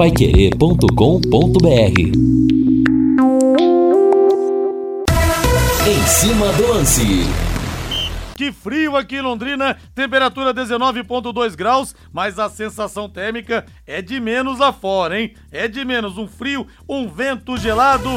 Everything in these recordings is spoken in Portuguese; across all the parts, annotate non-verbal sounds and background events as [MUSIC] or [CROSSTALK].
paiquerê.com.br Em cima do lance. Que frio aqui em Londrina, temperatura 19,2 graus, mas a sensação térmica é de menos afora, hein? É de menos, um frio, um vento gelado.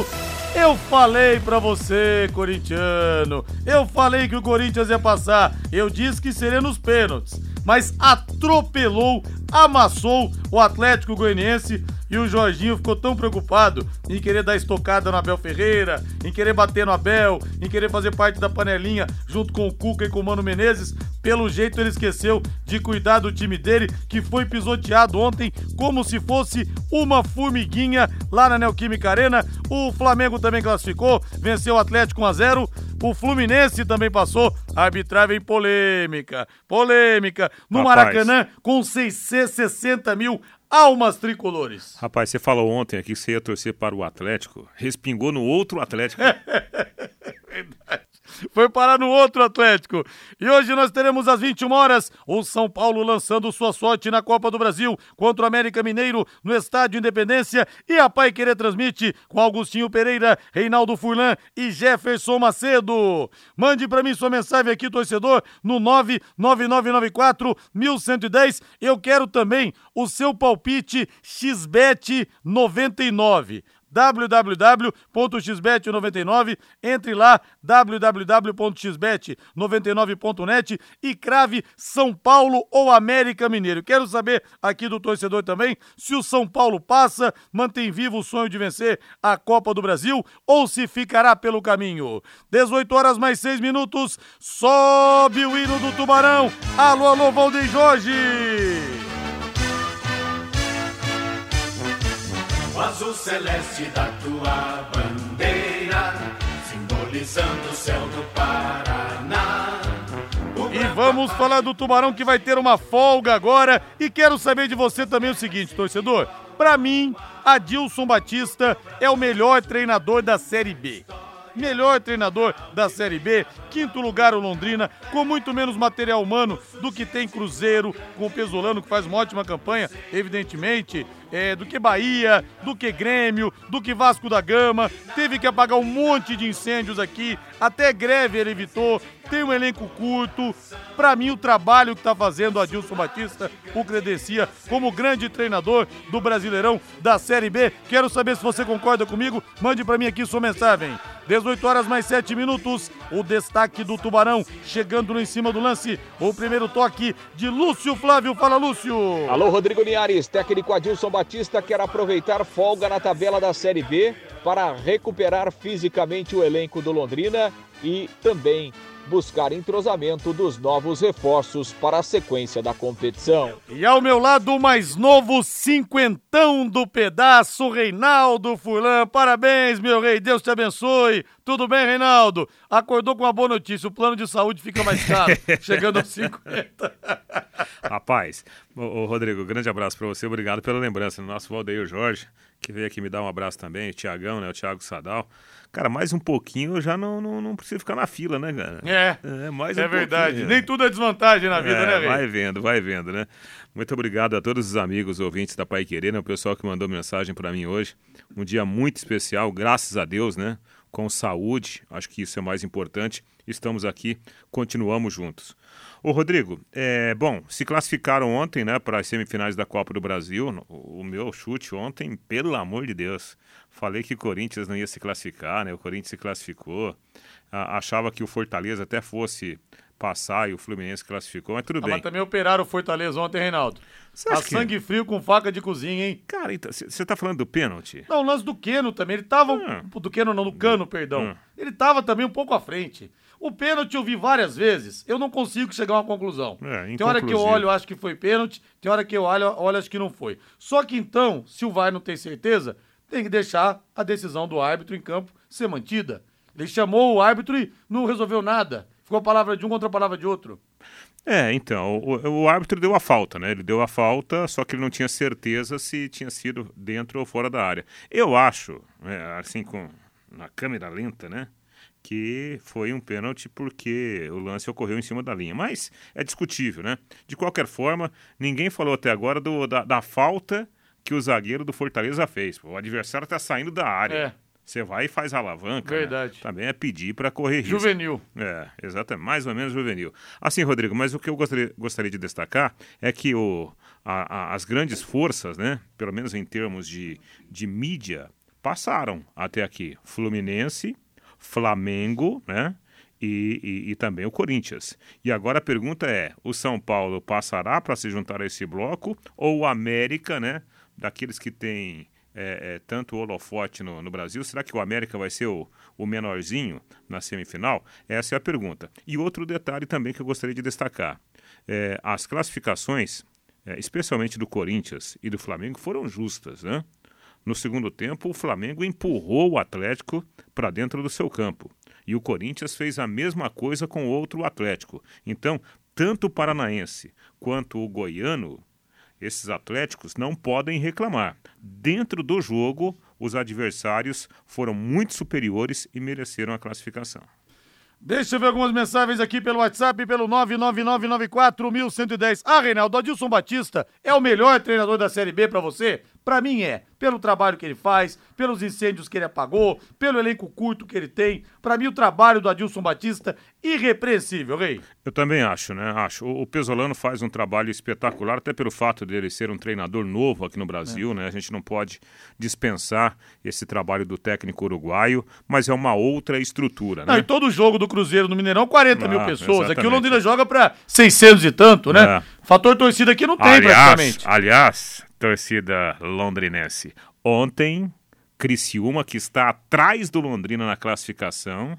Eu falei pra você, corintiano. Eu falei que o Corinthians ia passar. Eu disse que seria nos pênaltis. Mas atropelou, amassou o Atlético Goianiense e o Jorginho ficou tão preocupado em querer dar estocada no Abel Ferreira, em querer bater no Abel, em querer fazer parte da panelinha junto com o Cuca e com o Mano Menezes. Pelo jeito ele esqueceu de cuidar do time dele, que foi pisoteado ontem como se fosse uma formiguinha lá na Neoquímica Arena. O Flamengo também classificou, venceu o Atlético 1 a 0. O Fluminense também passou. Arbitragem polêmica. Polêmica. No Rapaz. Maracanã, com 660 mil almas tricolores. Rapaz, você falou ontem aqui que você ia torcer para o Atlético, respingou no outro Atlético. [LAUGHS] [LAUGHS] Foi parar no outro Atlético. E hoje nós teremos às 21 horas o São Paulo lançando sua sorte na Copa do Brasil contra o América Mineiro no Estádio Independência e a Pai Querer transmite com Augustinho Pereira, Reinaldo Furlan e Jefferson Macedo. Mande para mim sua mensagem aqui, torcedor, no 99994 1110. Eu quero também o seu palpite XBET 99 www.xbet99, entre lá www.xbet99.net e crave São Paulo ou América Mineiro. Quero saber aqui do torcedor também se o São Paulo passa, mantém vivo o sonho de vencer a Copa do Brasil ou se ficará pelo caminho. 18 horas mais 6 minutos, sobe o hino do Tubarão. Alô, alô, Valdeir Jorge! O azul celeste da tua bandeira, simbolizando o céu do Paraná. E vamos falar do Tubarão que vai ter uma folga agora. E quero saber de você também o seguinte, torcedor. Pra mim, Adilson Batista é o melhor treinador da Série B. Melhor treinador da Série B, quinto lugar o Londrina, com muito menos material humano do que tem Cruzeiro, com o Pesolano que faz uma ótima campanha, evidentemente, é, do que Bahia, do que Grêmio, do que Vasco da Gama, teve que apagar um monte de incêndios aqui, até greve ele evitou, tem um elenco curto. Pra mim, o trabalho que tá fazendo o Adilson Batista o credencia como grande treinador do Brasileirão da Série B. Quero saber se você concorda comigo. Mande pra mim aqui sua mensagem. 18 horas mais 7 minutos. O destaque do Tubarão chegando em cima do lance. O primeiro toque de Lúcio Flávio. Fala, Lúcio. Alô, Rodrigo Linhares, técnico Adilson Batista quer aproveitar folga na tabela da Série B para recuperar fisicamente o elenco do Londrina e também buscar entrosamento dos novos reforços para a sequência da competição. E ao meu lado, o mais novo cinquentão do pedaço, Reinaldo Furlan. Parabéns, meu rei. Deus te abençoe. Tudo bem, Reinaldo? Acordou com uma boa notícia. O plano de saúde fica mais caro, [LAUGHS] chegando aos 50. Rapaz, ô, ô, Rodrigo, grande abraço para você, obrigado pela lembrança. Nosso Valdeir Jorge, que veio aqui me dar um abraço também, o Tiagão, né, o Thiago Sadal. Cara, mais um pouquinho eu já não, não, não preciso ficar na fila, né, cara? É, É, mais é um verdade. pouquinho. Nem tudo é desvantagem na vida, É, né, rei? Vai vendo, vai vendo, né? Muito obrigado a todos os amigos ouvintes da Pai Querer, né? O pessoal que mandou mensagem para mim hoje. Um dia muito especial, graças a Deus, né? Com saúde, acho que isso é mais importante. Estamos aqui, continuamos juntos. Ô Rodrigo, é, bom, se classificaram ontem, né, para as semifinais da Copa do Brasil. O, meu chute ontem, pelo amor de Deus, falei que o Corinthians não ia se classificar, né? O Corinthians se classificou. Achava que o Fortaleza até fosse passar e o Fluminense classificou, mas tudo Ah, bem. mas também operaram o Fortaleza ontem, Reinaldo. Você A que- sangue frio com faca de cozinha, hein? Cara, então, você tá falando do pênalti? Não, o lance do Keno também. Ele tava. Ah. Do Keno não, do Cano, perdão. Hum. Ele tava também um pouco à frente. O pênalti eu vi várias vezes. Eu não consigo chegar a uma conclusão. É, tem hora que eu olho, acho que foi pênalti. Tem hora que eu olho, olho, acho que não foi. Só que então, se o VAR não tem certeza, tem que deixar a decisão do árbitro em campo ser mantida. Ele chamou o árbitro e não resolveu nada. Ficou a palavra de um contra a palavra de outro. É, então, o, o árbitro deu a falta, né? Ele deu a falta, só que ele não tinha certeza se tinha sido dentro ou fora da área. Eu acho, né, assim, com na câmera lenta, né? Que foi um pênalti porque o lance ocorreu em cima da linha. Mas é discutível, né? De qualquer forma, ninguém falou até agora do, da, da falta que o zagueiro do Fortaleza fez. O adversário está saindo da área. É. Você vai e faz a alavanca. né? Verdade. Também é pedir para correr risco. Juvenil. É, exatamente, mais ou menos juvenil. Assim, Rodrigo, mas o que eu gostaria, gostaria de destacar é que o, a- a- as grandes forças, né, pelo menos em termos de, de mídia, passaram até aqui. Fluminense, Flamengo, né? E, e- e também o Corinthians. E agora a pergunta é: o São Paulo passará para se juntar a esse bloco ou o América, né? Daqueles que têm é, é, tanto holofote no, no Brasil, será que o América vai ser o, o menorzinho na semifinal? Essa é a pergunta. E outro detalhe também que eu gostaria de destacar: é, as classificações, é, especialmente do Corinthians e do Flamengo, foram justas, né? No segundo tempo, o Flamengo empurrou o Atlético para dentro do seu campo. E o Corinthians fez a mesma coisa com outro Atlético. Então, tanto o paranaense quanto o goiano, esses atléticos não podem reclamar. Dentro do jogo, os adversários foram muito superiores e mereceram a classificação. Deixa eu ver algumas mensagens aqui pelo WhatsApp, pelo 999941110. Ah, Reinaldo, Adilson Batista é o melhor treinador da Série B pra você? Pra mim é. Pelo trabalho que ele faz, pelos incêndios que ele apagou, pelo elenco curto que ele tem. Pra mim, o trabalho do Adilson Batista, irrepreensível, Rei. Eu também acho, né? Acho. O o Pesolano faz um trabalho espetacular, até pelo fato dele ser um treinador novo aqui no Brasil, né? A gente não pode dispensar esse trabalho do técnico uruguaio, mas é uma outra estrutura, Não, né? e todo jogo do Cruzeiro no Mineirão, 40 mil Ah, pessoas. Aqui o exatamente. Londrina joga pra 600 e tanto, né? É. Fator torcida aqui não tem aliás, praticamente. aliás, torcida londrinense, ontem, Criciúma, que está atrás do Londrina na classificação,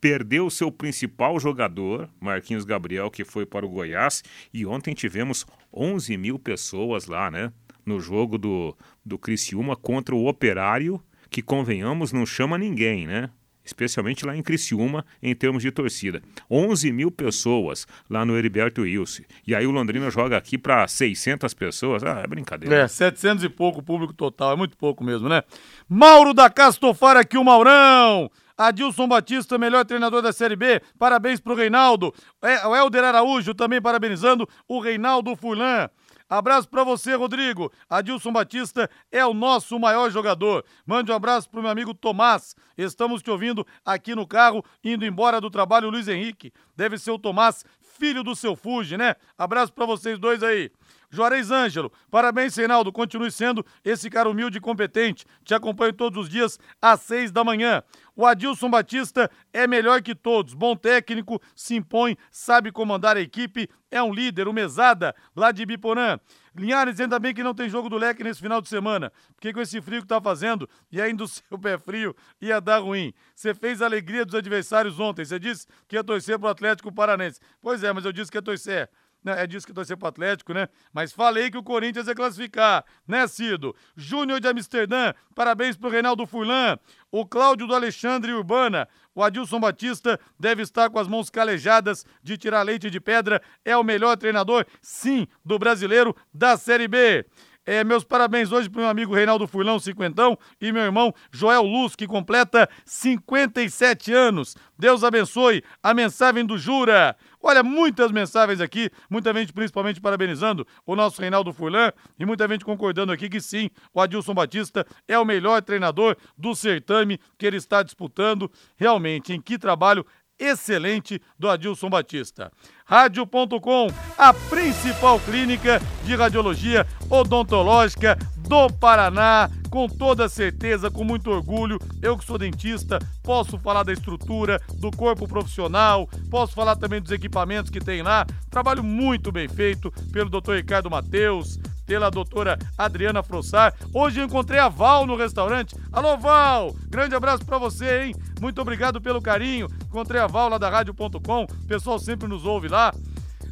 perdeu seu principal jogador, Marquinhos Gabriel, que foi para o Goiás, e ontem tivemos 11 mil pessoas lá, né? No jogo do, do Criciúma contra o Operário, que convenhamos, não chama ninguém, né? Especialmente lá em Criciúma, em termos de torcida. 11 mil pessoas lá no Heriberto Wilson. E aí o Londrina joga aqui para 600 pessoas. Ah, é brincadeira. É, 700 e pouco público total, é muito pouco mesmo, né? Mauro da Castofara aqui, o Maurão. Adilson Batista, melhor treinador da Série B. Parabéns pro Reinaldo. É, o Helder Araújo também parabenizando o Reinaldo Furlan. Abraço pra você, Rodrigo. Adilson Batista é o nosso maior jogador. Mande um abraço pro meu amigo Tomás. Estamos te ouvindo aqui no carro, indo embora do trabalho, Luiz Henrique. Deve ser o Tomás, filho do seu Fuji, né? Abraço pra vocês dois aí. Juarez Ângelo, parabéns, Reinaldo. Continue sendo esse cara humilde e competente. Te acompanho todos os dias às seis da manhã. O Adilson Batista é melhor que todos. Bom técnico, se impõe, sabe comandar a equipe, é um líder, o mesada lá de Biporã. Linhares, ainda bem que não tem jogo do leque nesse final de semana, porque com esse frio que tá fazendo e ainda o [LAUGHS] seu pé frio ia dar ruim. Você fez a alegria dos adversários ontem. Você disse que ia torcer pro Atlético Paranense. Pois é, mas eu disse que ia torcer. Não, é disso que torcer pro Atlético, né? Mas falei que o Corinthians ia classificar, né, Cido? Júnior de Amsterdã, parabéns pro Reinaldo Furlan. O Cláudio do Alexandre Urbana. O Adilson Batista deve estar com as mãos calejadas de tirar leite de pedra. É o melhor treinador, sim, do brasileiro da Série B. É, meus parabéns hoje pro meu amigo Reinaldo Furlão, cinquentão, e meu irmão Joel Luz, que completa 57 anos. Deus abençoe a mensagem do Jura. Olha, muitas mensagens aqui, muita gente principalmente parabenizando o nosso Reinaldo Furlan e muita gente concordando aqui que sim, o Adilson Batista é o melhor treinador do certame que ele está disputando. Realmente, em que trabalho excelente do Adilson Batista. Rádio.com, a principal clínica de radiologia odontológica do Paraná, com toda certeza, com muito orgulho. Eu que sou dentista, posso falar da estrutura, do corpo profissional, posso falar também dos equipamentos que tem lá. Trabalho muito bem feito pelo Dr. Ricardo Mateus, pela doutora Adriana Frossar. Hoje eu encontrei a Val no restaurante. Alô, Val! Grande abraço pra você, hein? Muito obrigado pelo carinho. Encontrei a Val lá da rádio.com. O pessoal sempre nos ouve lá.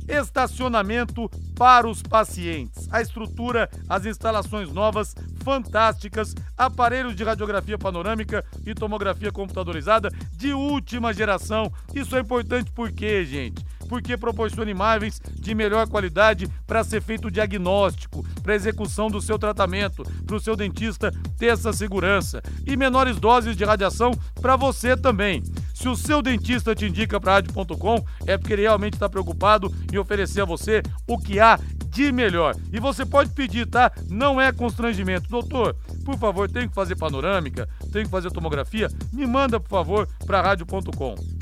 Estacionamento para os pacientes. A estrutura, as instalações novas, fantásticas, aparelhos de radiografia panorâmica e tomografia computadorizada de última geração. Isso é importante porque, gente? Porque proporciona imóveis de melhor qualidade para ser feito o diagnóstico, para execução do seu tratamento, para o seu dentista ter essa segurança. E menores doses de radiação para você também. Se o seu dentista te indica para rádio.com, é porque ele realmente está preocupado em oferecer a você o que há de melhor. E você pode pedir, tá? Não é constrangimento. Doutor, por favor, tem que fazer panorâmica, tem que fazer tomografia? Me manda, por favor, para rádio.com.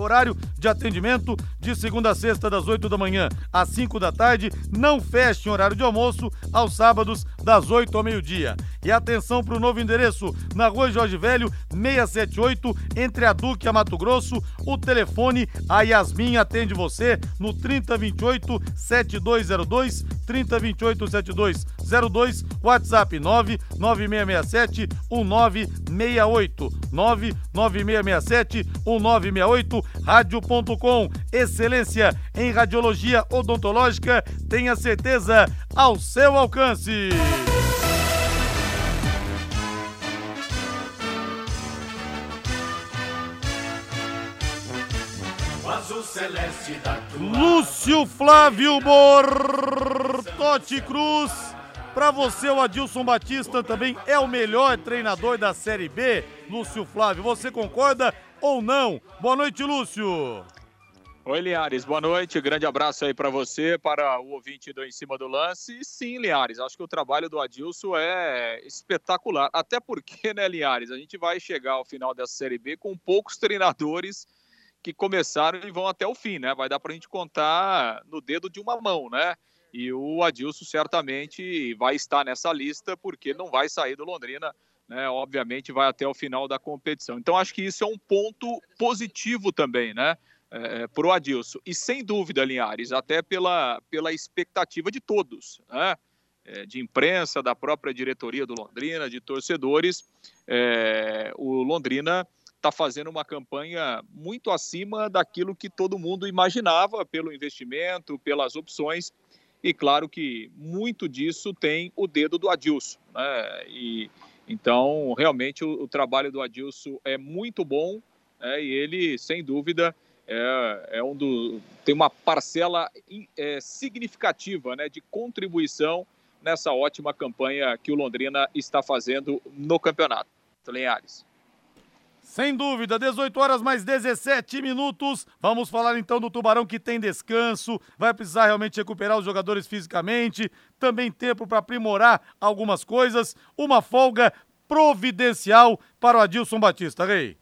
Horário de atendimento de segunda a sexta, das 8 da manhã às 5 da tarde. Não feche em horário de almoço aos sábados, das 8 ao meio-dia. E atenção para o novo endereço, na rua Jorge Velho, 678, entre a Duque e a Mato Grosso. O telefone, a Yasmin atende você no 3028 7202, 3028 7202, WhatsApp 99667 1968, 99667 1968, rádio.com. Excelência em radiologia odontológica, tenha certeza ao seu alcance. Lúcio Flávio Bortotti Cruz. Para você, o Adilson Batista também é o melhor treinador da Série B, Lúcio Flávio. Você concorda ou não? Boa noite, Lúcio. Oi, Liares, boa noite. Grande abraço aí para você, para o ouvinte do Em Cima do Lance. E sim, Liares, acho que o trabalho do Adilson é espetacular. Até porque, né, Liares, a gente vai chegar ao final dessa Série B com poucos treinadores que começaram e vão até o fim, né? Vai dar para a gente contar no dedo de uma mão, né? E o Adilson certamente vai estar nessa lista porque não vai sair do Londrina, né? Obviamente vai até o final da competição. Então acho que isso é um ponto positivo também, né? É, para o Adilson. E sem dúvida, Linhares, até pela, pela expectativa de todos, né? É, de imprensa, da própria diretoria do Londrina, de torcedores, é, o Londrina está fazendo uma campanha muito acima daquilo que todo mundo imaginava pelo investimento, pelas opções. E claro que muito disso tem o dedo do Adilson. Né? E, então, realmente, o, o trabalho do Adilson é muito bom né? e ele, sem dúvida, é, é um do, tem uma parcela é, significativa né, de contribuição nessa ótima campanha que o Londrina está fazendo no campeonato. Linhares. Sem dúvida, 18 horas mais 17 minutos. Vamos falar então do Tubarão que tem descanso, vai precisar realmente recuperar os jogadores fisicamente, também tempo para aprimorar algumas coisas, uma folga providencial para o Adilson Batista, Rei.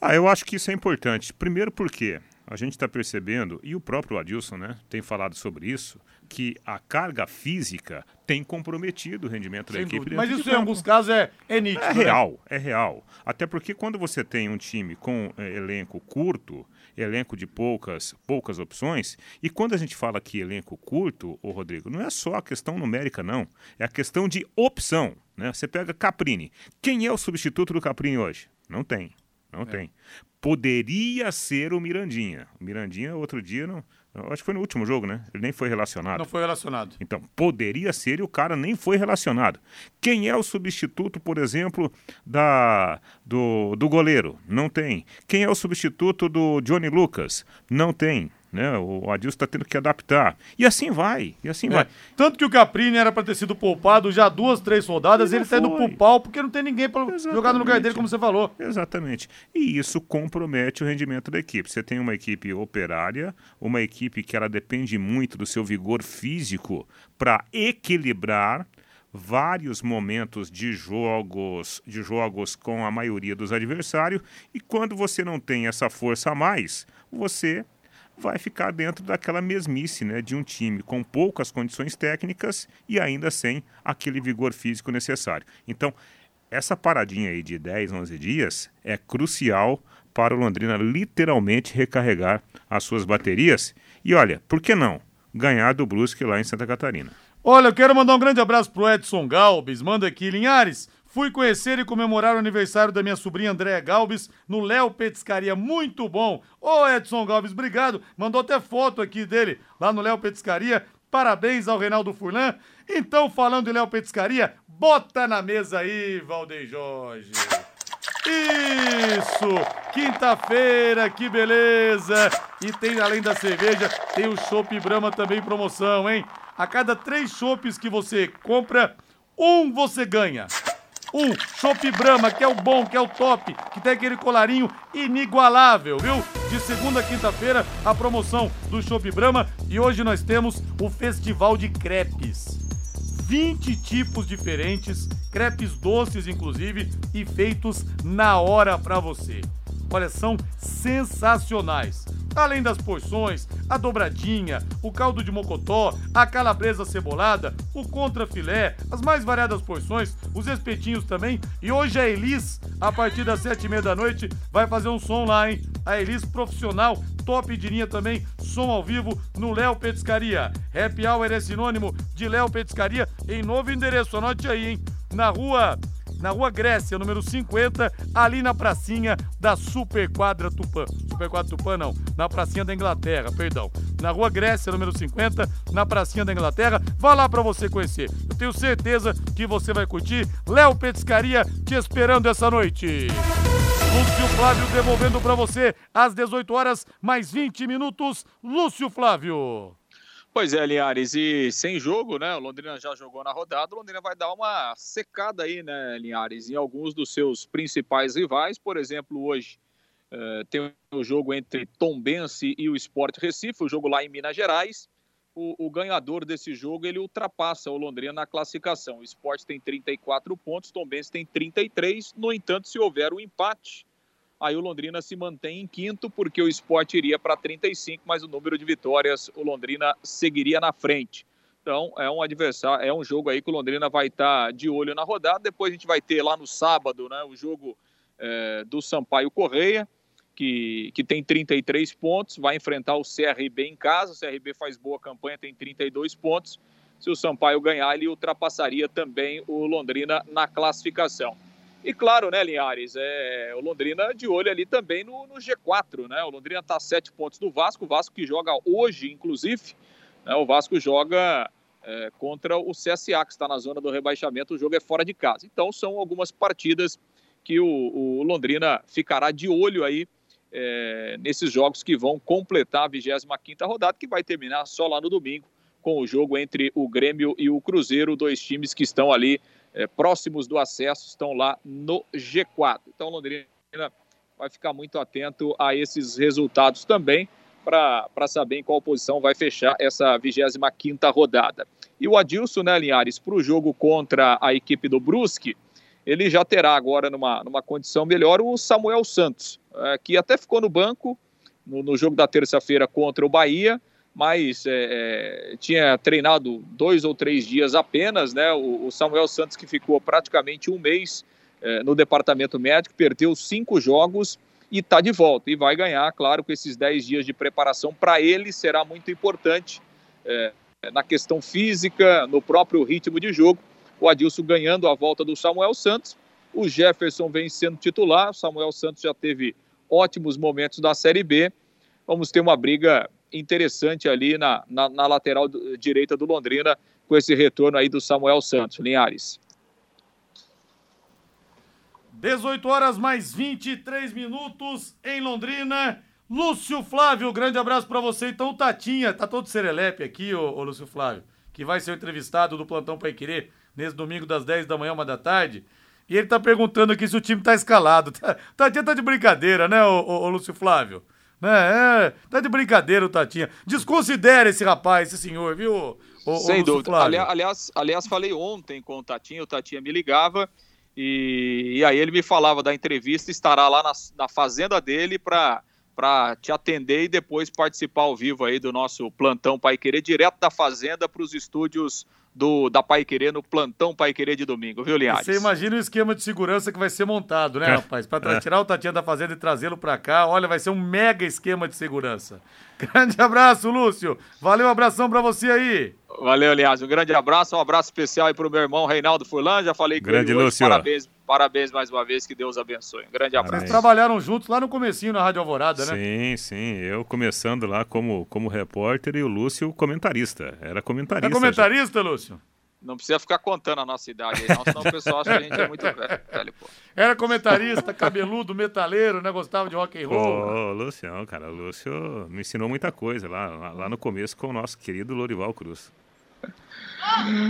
Ah, eu acho que isso é importante. Primeiro porque a gente está percebendo, e o próprio Adilson né, tem falado sobre isso, que a carga física tem comprometido o rendimento Sem da equipe. Mas isso em alguns casos é, é nítido. É né? real, é real. Até porque quando você tem um time com eh, elenco curto, elenco de poucas, poucas opções, e quando a gente fala que elenco curto, ô Rodrigo, não é só a questão numérica, não. É a questão de opção. Né? Você pega Caprini. Quem é o substituto do Caprini hoje? Não tem. Não tem. Poderia ser o Mirandinha. O Mirandinha, outro dia, não. Eu Acho que foi no último jogo, né? Ele nem foi relacionado. Não foi relacionado. Então, poderia ser e o cara nem foi relacionado. Quem é o substituto, por exemplo, da do, do goleiro? Não tem. Quem é o substituto do Johnny Lucas? Não tem. Né? O Adilson está tendo que adaptar. E assim vai, e assim É. vai. Tanto que o Caprini era para ter sido poupado já duas, três rodadas, E ele não tá indo pro pau porque não tem ninguém para jogar no lugar dele, como você falou. Exatamente. E isso compromete o rendimento da equipe. Você tem uma equipe operária, uma equipe que ela depende muito do seu vigor físico para equilibrar vários momentos de jogos, de jogos com a maioria dos adversários, e quando você não tem essa força a mais, você vai ficar dentro daquela mesmice, né, de um time com poucas condições técnicas e ainda sem aquele vigor físico necessário. Então, essa paradinha aí de 10, 11 dias é crucial para o Londrina literalmente recarregar as suas baterias e olha, por que não ganhar do Brusque lá em Santa Catarina? Olha, eu quero mandar um grande abraço pro Edson Galbis. Manda aqui, Linhares. Fui conhecer e comemorar o aniversário da minha sobrinha Andréa Galbis no Léo Petiscaria. Muito bom. Ô, Edson Galbis, obrigado. Mandou até foto aqui dele lá no Léo Petiscaria. Parabéns ao Reinaldo Furlan. Então, falando de Léo Petiscaria, bota na mesa aí, Valdeir Jorge. Isso! Quinta-feira, que beleza! E tem, além da cerveja, tem o Chopp Brahma também em promoção, hein? A cada três chopps que você compra, um você ganha. Um Chopp Brahma, que é o bom, que é o top, que tem aquele colarinho inigualável, viu? De segunda a quinta-feira, a promoção do Chopp Brahma e hoje nós temos o Festival de Crepes. 20 tipos diferentes, crepes doces inclusive e feitos na hora para você. Olha, são sensacionais. Além das porções, a dobradinha, o caldo de mocotó, a calabresa cebolada, o contrafilé, as mais variadas porções, os espetinhos também. E hoje a Elis, a partir das sete e meia da noite, vai fazer um som lá, hein? A Elis profissional, top de linha também, som ao vivo no Léo Petiscaria. Happy Hour é sinônimo de Léo Petiscaria em novo endereço, anote aí, hein? Na rua na Rua Grécia, número 50, ali na pracinha da Super Quadra Tupã. Super Quadra Tupã não, na pracinha da Inglaterra, perdão. Na Rua Grécia, número 50, na pracinha da Inglaterra. Vá lá para você conhecer. Eu tenho certeza que você vai curtir. Léo Petiscaria te esperando essa noite. Lúcio Flávio devolvendo para você às 18 horas mais 20 minutos. Lúcio Flávio. Pois é, Linhares, e sem jogo, né? O Londrina já jogou na rodada, o Londrina vai dar uma secada aí, né, Linhares, em alguns dos seus principais rivais. Por exemplo, hoje uh, tem o jogo entre Tombense e o Sport Recife, o jogo lá em Minas Gerais. O, o, ganhador desse jogo ele ultrapassa o Londrina na classificação. O Sport tem 34 pontos, Tombense tem 33. No entanto, se houver um empate, Aí o Londrina se mantém em quinto, porque o esporte iria para 35, mas o número de vitórias o Londrina seguiria na frente. Então é um adversário, é um jogo aí que o Londrina vai estar tá de olho na rodada. Depois a gente vai ter lá no sábado né, o jogo é, do Sampaio Correia, que, que tem 33 pontos, vai enfrentar o CRB em casa. O CRB faz boa campanha, tem 32 pontos. Se o Sampaio ganhar, ele ultrapassaria também o Londrina na classificação. E claro, né, Linhares, é, o Londrina de olho ali também no, no G4, né? O Londrina está a sete pontos do Vasco, o Vasco que joga hoje, inclusive, né, o Vasco joga é, contra o CSA, que está na zona do rebaixamento, o jogo é fora de casa. Então são algumas partidas que o, o Londrina ficará de olho aí é, nesses jogos que vão completar a 25ª rodada, que vai terminar só lá no domingo, com o jogo entre o Grêmio e o Cruzeiro, dois times que estão ali é, próximos do acesso estão lá no G4. Então, Londrina vai ficar muito atento a esses resultados também para saber em qual posição vai fechar essa 25ª rodada. E o Adilson, né, Linhares, para o jogo contra a equipe do Brusque, ele já terá agora numa, numa condição melhor o Samuel Santos, é, que até ficou no banco no, no jogo da terça-feira contra o Bahia, mas é, é, tinha treinado dois ou três dias apenas, né? O, o Samuel Santos, que ficou praticamente um mês é, no departamento médico, perdeu cinco jogos e está de volta. E vai ganhar, claro, com esses dez dias de preparação. Para ele será muito importante é, na questão física, no próprio ritmo de jogo. O Adilson ganhando a volta do Samuel Santos. O Jefferson vem sendo titular. O Samuel Santos já teve ótimos momentos da Série B. Vamos ter uma briga interessante ali na, na, na lateral direita do Londrina, com esse retorno aí do Samuel Santos. Linhares. 18 horas mais 23 minutos em Londrina. Lúcio Flávio, grande abraço para você. Então, Tatinha, tá todo serelepe aqui, ô, ô, Lúcio Flávio, que vai ser entrevistado do Plantão Pai Querer nesse domingo das 10 da manhã, uma da tarde. E ele tá perguntando aqui se o time tá escalado. [LAUGHS] Tatinha tá de brincadeira, né, ô, ô, ô Lúcio Flávio? É, é, tá de brincadeira o Tatinha. Desconsidera esse rapaz, esse senhor, viu? O, Sem o dúvida. aliás, aliás, falei ontem com o Tatinha, o Tatinha me ligava e, e aí ele me falava da entrevista, estará lá na, na fazenda dele para para te atender e depois participar ao vivo aí do nosso plantão Pai Querer, direto da fazenda para os estúdios do, da Pai Querer no plantão Pai Querer de domingo, viu, Linhares? Você imagina o esquema de segurança que vai ser montado, né, é. rapaz? Para é. tirar o Tatiana da Fazenda e trazê-lo para cá, olha, vai ser um mega esquema de segurança. [LAUGHS] Grande abraço, Lúcio. Valeu, um abração para você aí. Valeu, Linhares. Um grande abraço, um abraço especial aí pro meu irmão Reinaldo Furlan. Já falei com grande ele Lúcio. Parabéns, parabéns mais uma vez, que Deus abençoe. Um grande abraço. Vocês trabalharam juntos lá no comecinho na Rádio Alvorada, né? Sim, sim. Eu começando lá como, como repórter e o Lúcio comentarista. Era comentarista. É comentarista, já. Lúcio? Não precisa ficar contando a nossa idade aí, não, senão o pessoal acha que a gente é muito velho, [LAUGHS] pô. Era comentarista, cabeludo, metaleiro, né? Gostava de rock and roll. Ô, né? Lucião, cara, o Lúcio me ensinou muita coisa lá, lá no começo com o nosso querido Lorival Cruz.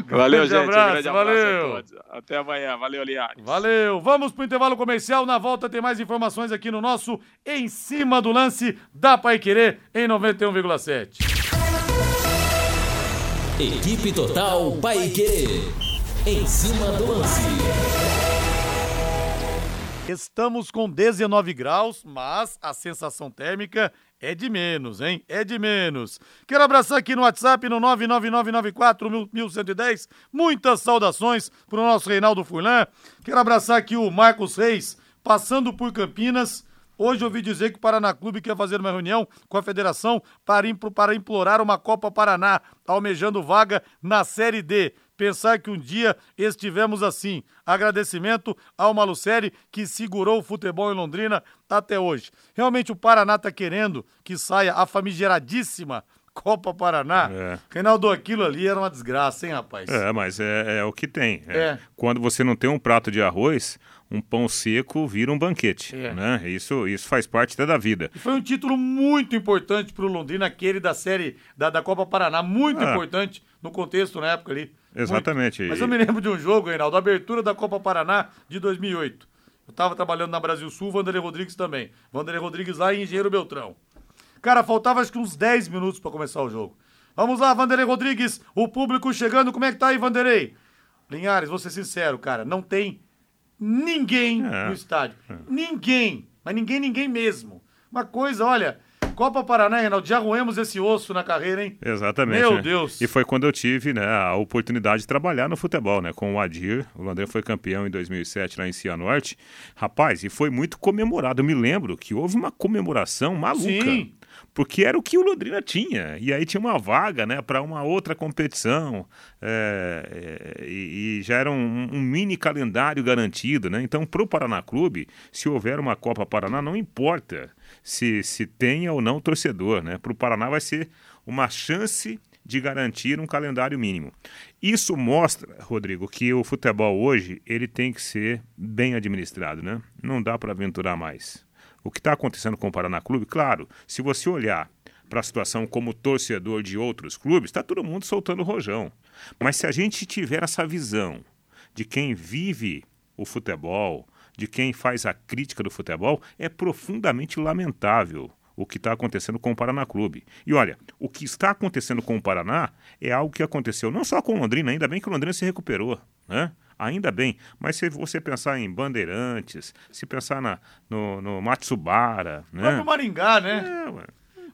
Valeu, Grande gente. abraço, um grande abraço valeu. a todos. Até amanhã. Valeu, Linhares. Valeu! Vamos pro intervalo comercial. Na volta tem mais informações aqui no nosso Em Cima do Lance da Pai Querer em 91,7. Equipe Total Paique. Em cima do lance. Estamos com 19 graus, mas a sensação térmica é de menos, hein? É de menos. Quero abraçar aqui no WhatsApp no 999941110. Muitas saudações pro nosso Reinaldo Furlan. Quero abraçar aqui o Marcos Reis, passando por Campinas. Hoje ouvi dizer que o Paraná Clube quer fazer uma reunião com a federação para, para implorar uma Copa Paraná, almejando vaga na Série D. Pensar que um dia estivemos assim. Agradecimento ao Malucelli que segurou o futebol em Londrina até hoje. Realmente o Paraná está querendo que saia a famigeradíssima Copa Paraná. É. Reinaldo, aquilo ali era uma desgraça, hein, rapaz? É, mas é, é o que tem. É. É. Quando você não tem um prato de arroz, um pão seco vira um banquete. É. Né? Isso, isso faz parte da vida. E foi um título muito importante pro Londrina, aquele da série da, da Copa Paraná. Muito Ah. importante no contexto na época ali. Exatamente. Muito. Mas eu me lembro de um jogo, Reinaldo, a abertura da Copa Paraná de 2008. Eu tava trabalhando na Brasil Sul, Vanderlei Rodrigues também. Vanderlei Rodrigues lá e Engenheiro Beltrão. Cara, faltava acho que uns 10 minutos pra começar o jogo. Vamos lá, Vanderlei Rodrigues, o público chegando. Como é que tá aí, Vanderlei? Linhares, vou ser sincero, cara, não tem ninguém É. no estádio. Ninguém. Mas ninguém, ninguém mesmo. Uma coisa, olha, Copa Paraná, Reinaldo, já roemos esse osso na carreira, hein? Exatamente. Meu né? Deus. E foi quando eu tive né, a oportunidade de trabalhar no futebol, né? Com o Adir. O Londrina foi campeão em 2007 lá em Cianorte. Rapaz, e foi muito comemorado. Eu me lembro que houve uma comemoração maluca. Sim. Porque era o que o Londrina tinha. E aí tinha uma vaga né, para uma outra competição. é, é, e, já era um, um mini calendário garantido. Né? Então, para o Paraná Clube, se houver uma Copa Paraná, não importa se, se tenha ou não torcedor. Né? Para o Paraná vai ser uma chance de garantir um calendário mínimo. Isso mostra, Rodrigo, que o futebol hoje ele tem que ser bem administrado. Né? Não dá para aventurar mais. O que está acontecendo com o Paraná Clube, claro, se você olhar para a situação como torcedor de outros clubes, está todo mundo soltando rojão. Mas se a gente tiver essa visão de quem vive o futebol, de quem faz a crítica do futebol, é profundamente lamentável o que está acontecendo com o Paraná Clube. E olha, o que está acontecendo com o Paraná é algo que aconteceu não só com o Londrina, ainda bem que o Londrina se recuperou, né? Ainda bem, mas se você pensar em Bandeirantes, se pensar na, no, no Matsubara, Vai pro né? Maringá, né? É, ué.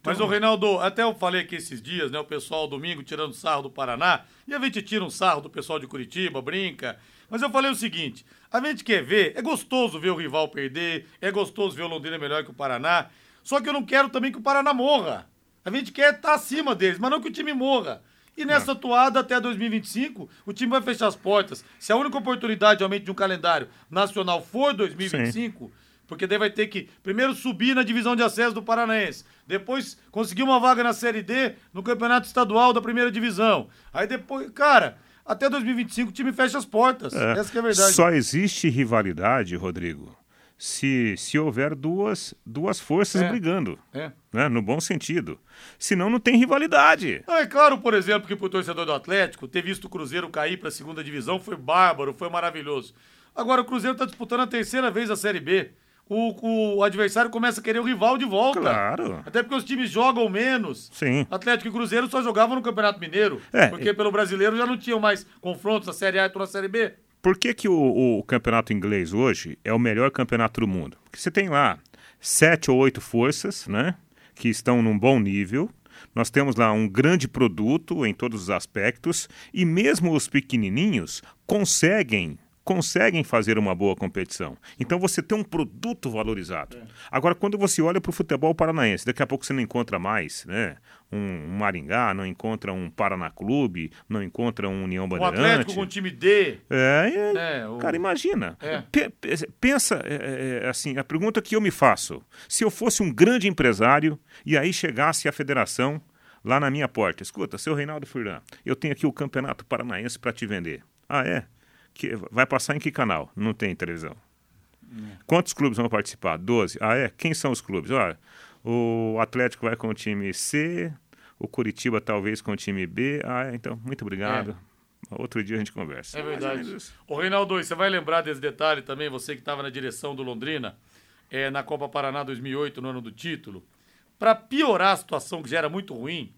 Mas, o Reinaldo, até eu falei aqui esses dias, né? O pessoal domingo tirando sarro do Paraná. E a gente tira um sarro do pessoal de Curitiba, brinca. Mas eu falei o seguinte: a gente quer ver, é gostoso ver o rival perder, é gostoso ver o Londrina melhor que o Paraná. Só que eu não quero também que o Paraná morra. A gente quer estar acima deles, mas não que o time morra. E nessa toada até 2025, o time vai fechar as portas. Se a única oportunidade realmente de um calendário nacional for 2025, porque daí vai ter que primeiro subir na divisão de acesso do Paranaense, depois conseguir uma vaga na Série D no Campeonato Estadual da primeira divisão. Aí depois, cara, até 2025 o time fecha as portas. É. Essa que é a verdade. Só existe rivalidade, Rodrigo, se, se houver duas, duas forças É. brigando, É. né? no bom sentido. Senão não tem rivalidade. Ah, É claro, por exemplo, que pro torcedor do Atlético, ter visto o Cruzeiro cair pra segunda divisão foi bárbaro, foi maravilhoso. Agora o Cruzeiro tá disputando a terceira vez a Série B. O, o adversário começa a querer o rival de volta. Claro. Até porque os times jogam menos. Sim. Atlético e Cruzeiro só jogavam no Campeonato Mineiro. É, porque e- pelo brasileiro já não tinham mais confrontos na Série A e na Série B. Por que, que o, o campeonato inglês hoje é o melhor campeonato do mundo? Porque você tem lá sete ou oito forças, né? Que estão num bom nível. Nós temos lá um grande produto em todos os aspectos. E mesmo os pequenininhos conseguem conseguem fazer uma boa competição. Então você tem um produto valorizado. Agora, quando você olha para o futebol paranaense, daqui a pouco você não encontra mais né? Um, um Maringá, não encontra um Paraná Clube, não encontra um União Um Bandeirante. Atlético com time D. É, é, É, o- cara, imagina. É. Pe- pe- pensa, é, é, assim, a pergunta que eu me faço: se eu fosse um grande empresário e aí chegasse a federação lá na minha porta, escuta, seu Reinaldo Furlan, eu tenho aqui o Campeonato Paranaense para te vender. Ah, é? Que, vai passar em que canal? Não tem televisão. Quantos clubes vão participar? Doze. Ah, é? Quem são os clubes? Olha, o Atlético vai com o time C, O Curitiba talvez com o time B. Ah, então, muito obrigado. É. Outro dia a gente conversa. É verdade. Ô, Reinaldo, você vai lembrar desse detalhe também, você que estava na direção do Londrina, é, na Copa Paraná 2008, no ano do título. Para piorar a situação, que já era muito ruim,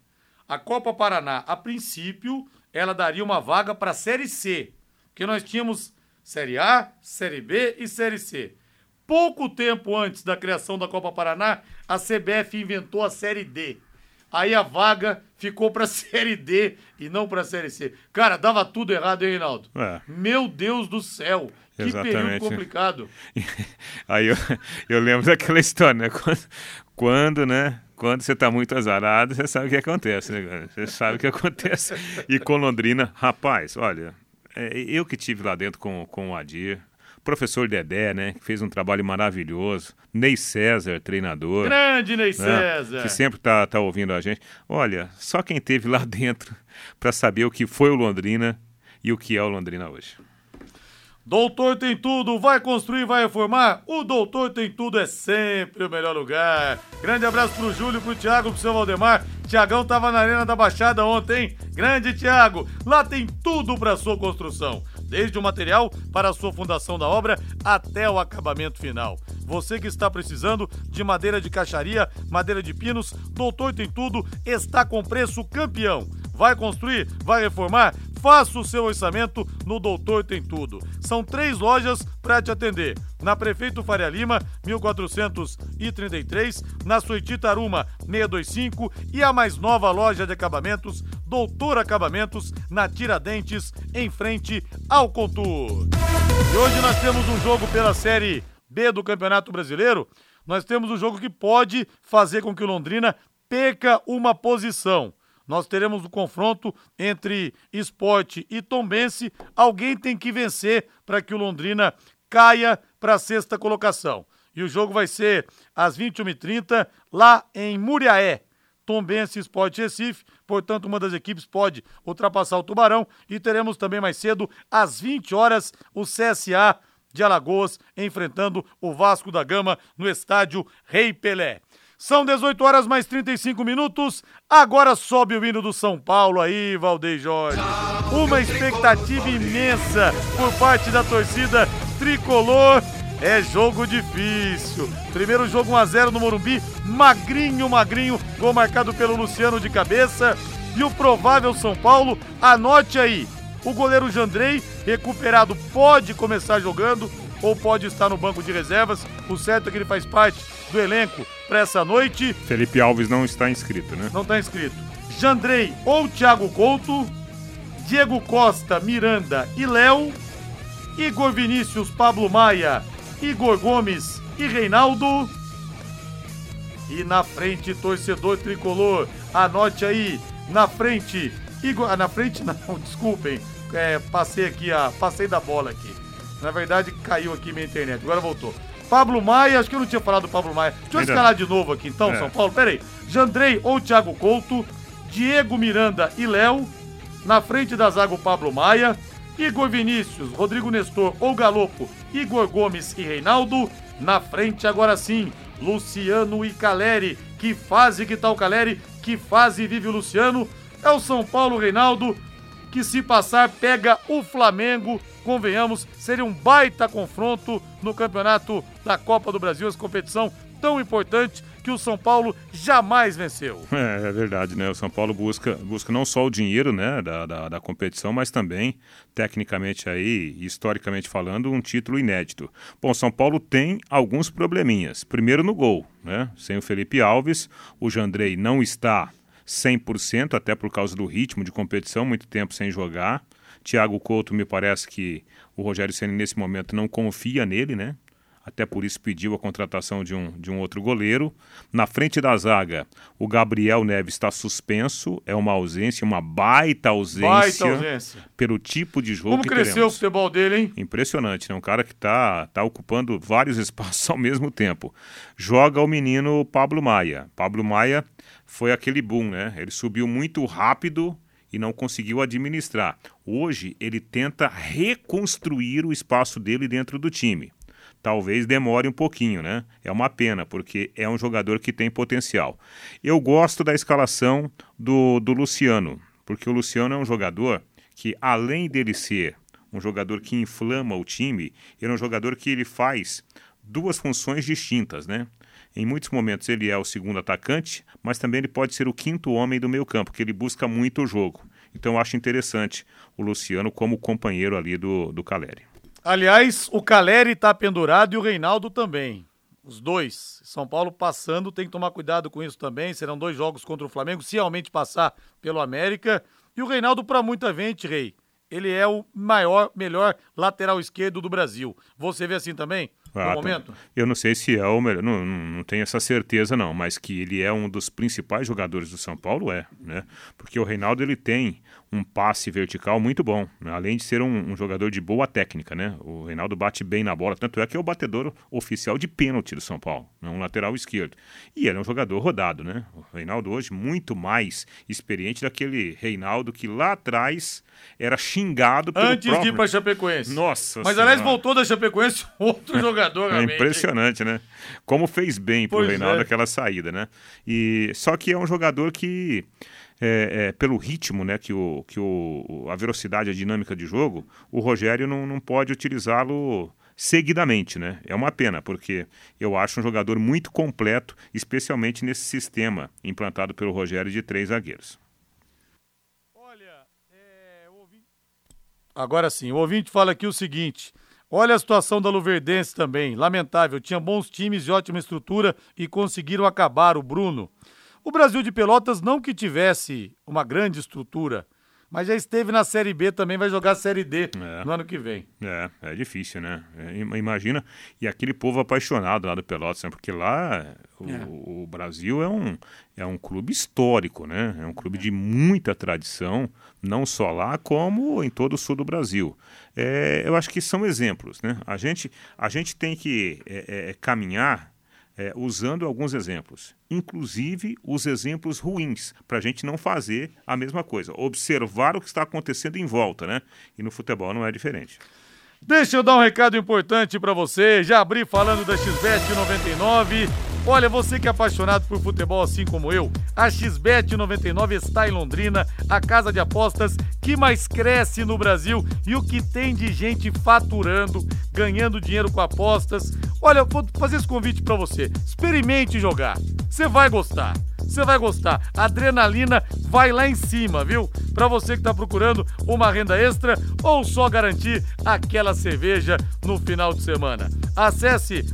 a Copa Paraná, a princípio, ela daria uma vaga para a Série C. Porque nós tínhamos Série A, Série B e Série C. Pouco tempo antes da criação da Copa Paraná, a CBF inventou a Série D. Aí a vaga ficou pra [LAUGHS] Série D e não pra Série C. Cara, dava tudo errado, hein, Reinaldo? É. Meu Deus do céu. Que período Exatamente. complicado. [LAUGHS] Aí eu, eu lembro daquela história, né? Quando, quando, né? Quando você tá muito azarado, você sabe o que acontece, né? Você sabe o que acontece. E com Londrina, rapaz, olha, é, eu que tive lá dentro com, com o Adir, professor Dedé, né? Que fez um trabalho maravilhoso. Ney César, treinador. Grande Ney né, César. Que sempre tá, tá ouvindo a gente. Olha, só quem teve lá [LAUGHS] dentro para saber o que foi o Londrina e o que é o Londrina hoje. Doutor tem tudo, vai construir, vai reformar? O Doutor tem tudo é sempre o melhor lugar. Grande abraço pro Júlio, pro Thiago, pro seu Valdemar. Tiagão tava na Arena da Baixada ontem, hein? Grande Thiago, lá tem tudo pra sua construção. Desde o material para a sua fundação da obra até o acabamento final. Você que está precisando de madeira de caixaria, madeira de pinos, Doutor tem tudo, está com preço campeão. Vai construir? Vai reformar? Faça o seu orçamento no Doutor Tem Tudo. São três lojas para te atender. Na Prefeito Faria Lima, 1433, na Suíti Taruma, 625 e a mais nova loja de acabamentos, Doutor Acabamentos, na Tiradentes, em frente ao Contour. E hoje nós temos um jogo pela Série B do Campeonato Brasileiro. Nós temos um jogo que pode fazer com que o Londrina perca uma posição. Nós teremos o confronto entre esporte e tombense. Alguém tem que vencer para que o Londrina caia para a sexta colocação. E o jogo vai ser às 21h30 lá em Muriaé. Tombense Esporte Recife, portanto, uma das equipes pode ultrapassar o Tubarão. E teremos também mais cedo, às 20 horas, o CSA de Alagoas enfrentando o Vasco da Gama no estádio Rei Pelé. São 18 horas mais 35 minutos. Agora sobe o hino do São Paulo aí, Valdeir Jorge. Uma expectativa imensa por parte da torcida tricolor. É jogo difícil. Primeiro jogo 1 a 0 no Morumbi, magrinho, magrinho, gol marcado pelo Luciano de cabeça. E o provável São Paulo, anote aí. O goleiro Jandrei, recuperado, pode começar jogando ou pode estar no banco de reservas. O certo é que ele faz parte do elenco para essa noite. Felipe Alves não está inscrito, né? Não está inscrito. Jandrei ou Thiago Couto, Diego Costa, Miranda e Léo, Igor Vinícius, Pablo Maia, Igor Gomes e Reinaldo. E na frente, torcedor tricolor, anote aí, na frente, Igor, ah, na frente [LAUGHS] não, desculpem, é, passei aqui, a, passei da bola aqui. Na verdade, caiu aqui minha internet, agora voltou. Pablo Maia, acho que eu não tinha falado do Pablo Maia. Deixa eu escalar de novo aqui então, É. São Paulo. Pera aí. Jandrei ou Thiago Couto, Diego Miranda e Léo. Na frente da zaga o Pablo Maia. Igor Vinícius, Rodrigo Nestor ou Galopo, Igor Gomes e Reinaldo. Na frente agora sim, Luciano e Caleri. Que fase que tá o Caleri, que fase vive o Luciano. É o São Paulo, Reinaldo, que se passar pega o Flamengo. Convenhamos, seria um baita confronto no campeonato da Copa do Brasil, essa competição tão importante que o São Paulo jamais venceu. [LAUGHS] É, é verdade, né? O São Paulo busca, busca não só o dinheiro né, da, da, da competição, mas também, tecnicamente aí, historicamente falando, um título inédito. Bom, São Paulo tem alguns probleminhas. Primeiro no gol, né? Sem o Felipe Alves, o Jandrei não está 100%, até por causa do ritmo de competição, muito tempo sem jogar. Thiago Couto, me parece que o Rogério Ceni nesse momento não confia nele, né? Até por isso pediu a contratação de um, de um outro goleiro. Na frente da zaga, o Gabriel Neves está suspenso. É uma ausência, uma baita ausência, Baita ausência. pelo tipo de jogo Como que cresceu o teremos. futebol dele, hein? Impressionante, né? Um cara que tá, tá ocupando vários [LAUGHS] espaços ao mesmo tempo. Joga o menino Pablo Maia. Pablo Maia foi aquele boom, né? Ele subiu muito rápido e não conseguiu administrar. Hoje ele tenta reconstruir o espaço dele dentro do time. Talvez demore um pouquinho, né? É uma pena, porque é um jogador que tem potencial. Eu gosto da escalação do, do Luciano, porque o Luciano é um jogador que, além dele ser um jogador que inflama o time, ele é um jogador que ele faz duas funções distintas, né? Em muitos momentos ele é o segundo atacante, mas também ele pode ser o quinto homem do meio campo, que ele busca muito o jogo. Então eu acho interessante o Luciano como companheiro ali do, do Caleri. Aliás, o Caleri está pendurado e o Reinaldo também. Os dois. São Paulo passando, tem que tomar cuidado com isso também. Serão dois jogos contra o Flamengo, se realmente passar pelo América. E o Reinaldo, para muita gente, Rei, ele é o maior, melhor lateral esquerdo do Brasil. Você vê assim também? No Ah, momento? Eu não sei se é o melhor, não, não, tenho essa certeza não, mas que ele é um dos principais jogadores do São Paulo é, né? Porque o Reinaldo ele tem um passe vertical muito bom, né? além de ser um, um jogador de boa técnica, né? O Reinaldo bate bem na bola, tanto é que é o batedor oficial de pênalti do São Paulo, né? um lateral esquerdo. E ele é um jogador rodado, né? O Reinaldo hoje muito mais experiente daquele Reinaldo que lá atrás era xingado pelo Antes de próprio... ir para Chapecoense. Nossa Mas aliás, Senhora. voltou da Chapecoense [LAUGHS] outro jogador, [LAUGHS] É realmente. impressionante, né? Como fez bem pro Pois Reinaldo é. aquela saída, né? E só que é um jogador que é, é, pelo ritmo, né, que, o, que o, a velocidade, a dinâmica de jogo, o Rogério não, não pode utilizá-lo seguidamente, né? É uma pena, porque eu acho um jogador muito completo, especialmente nesse sistema implantado pelo Rogério de três zagueiros. Olha, é, o ouvinte... Agora sim, o ouvinte fala aqui o seguinte. Olha a situação da Luverdense também, lamentável. Tinha bons times e ótima estrutura e conseguiram acabar o Bruno. O Brasil de Pelotas não que tivesse uma grande estrutura, mas já esteve na Série B também, vai jogar a Série D É. no ano que vem. É, é difícil, né? É, im- imagina, e aquele povo apaixonado lá do Pelotas, né? porque lá o, É. o Brasil é um, é um clube histórico, né? É um clube de muita tradição, não só lá, como em todo o sul do Brasil. É, eu acho que são exemplos, né? A gente, a gente tem que é, é, caminhar é, usando alguns exemplos, inclusive os exemplos ruins, para a gente não fazer a mesma coisa, observar o que está acontecendo em volta, né? E no futebol não é diferente. Deixa eu dar um recado importante pra você. Já abri falando da XBET 99. Olha, você que é apaixonado por futebol assim como eu, a XBET 99 está em Londrina, a casa de apostas que mais cresce no Brasil e o que tem de gente faturando, ganhando dinheiro com apostas. Olha, eu vou fazer esse convite pra você. Experimente jogar. Você vai gostar. Você vai gostar. A adrenalina vai lá em cima, viu? Pra você que tá procurando uma renda extra ou só garantir aquela cerveja no final de semana. Acesse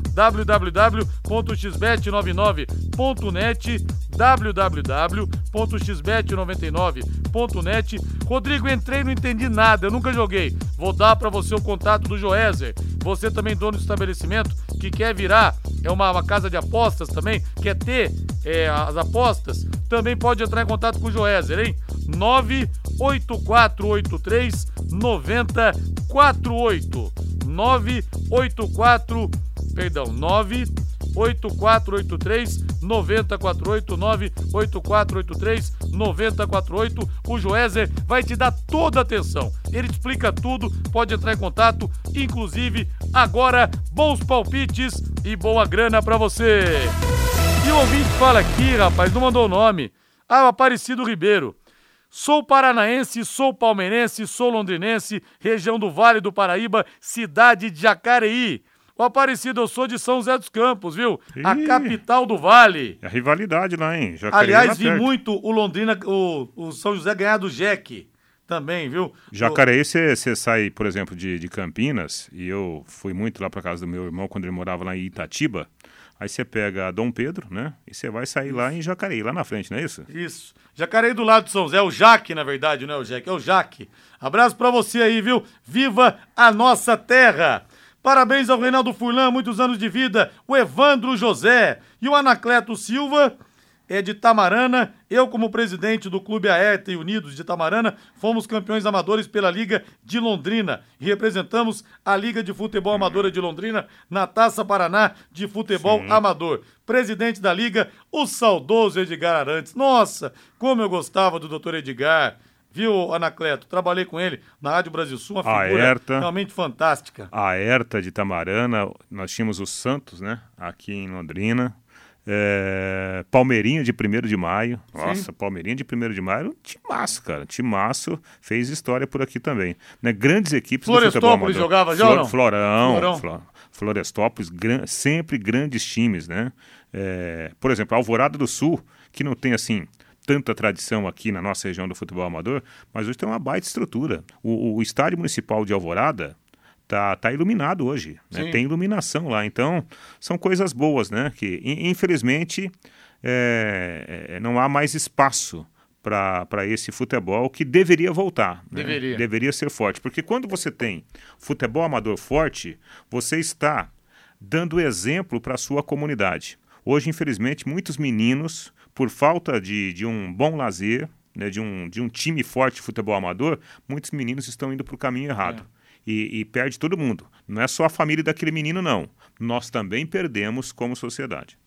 www.xbet99.net www.xbet99.net Rodrigo, entrei não entendi nada, eu nunca joguei. Vou dar pra você o contato do Joézer. Você também dono do estabelecimento que quer virar é uma, uma casa de apostas também, quer ter é, as apostas, também pode entrar em contato com o Joézer, hein? 98483 9048 984 perdão, 98483 9048 98483 9048 o Joézer vai te dar toda a atenção. Ele te explica tudo, pode entrar em contato, inclusive agora bons palpites e boa grana pra você. E o ouvinte fala aqui, rapaz, não mandou o nome. Ah, Aparecido Ribeiro. Sou paranaense, sou palmeirense, sou londrinense, região do Vale do Paraíba, cidade de Jacareí. O Aparecido, eu sou de São José dos Campos, viu? A Ih. capital do Vale. É a rivalidade lá, hein? Jacareí Aliás, vi perto. muito o Londrina, o, o São José ganhar do Jack também, viu? Jacareí, você sai, por exemplo, de, de Campinas, e eu fui muito lá para casa do meu irmão quando ele morava lá em Itatiba. Aí você pega Dom Pedro, né? E você vai sair lá em Jacareí, lá na frente, não é isso? Isso. Jacareí do lado de São José, o Jaque, na verdade, não é o Jack, é o Jaque. Abraço pra você aí, viu? Viva a nossa terra! Parabéns ao Reinaldo Furlan, muitos anos de vida, o Evandro José e o Anacleto Silva, é de Tamarana. Eu, como presidente do Clube Aerta e Unidos de Tamarana, fomos campeões amadores pela Liga de Londrina e representamos a Liga de Futebol Amadora de Londrina na Taça Paraná de Futebol Amador. Presidente da Liga, o saudoso Edgar Arantes. Nossa, como eu gostava do doutor Edgar. Viu, Anacleto? Trabalhei com ele na Rádio Brasil Sul, uma figura Aerta. realmente fantástica. A Herta de Tamarana, nós tínhamos o Santos, né? Aqui em Londrina. É, Palmeirinho de 1 de maio. Nossa, Palmeirinho de 1 de maio, timaço, cara. Timaço fez história por aqui também. Né? Grandes equipes do futebol Florestópolis amador. jogava já não? Florão, Florão. Flo- Florestópolis, gran- sempre grandes times, né? É, por exemplo, a Alvorada do Sul, que não tem assim tanta tradição aqui na nossa região do futebol amador, mas hoje tem uma baita estrutura. O, o estádio municipal de Alvorada tá, tá iluminado hoje, né? Tem iluminação lá. Então, são coisas boas, né? Que in- infelizmente é, é, não há mais espaço para esse futebol que deveria voltar. né? Deveria. Deveria ser forte. Porque quando você tem futebol amador forte, você está dando exemplo para a sua comunidade. Hoje, infelizmente, muitos meninos, por falta de, de um bom lazer, né, de, um, de um time forte de futebol amador, muitos meninos estão indo para o caminho errado. E, e perde todo mundo. Não é só a família daquele menino, não. Nós também perdemos como sociedade.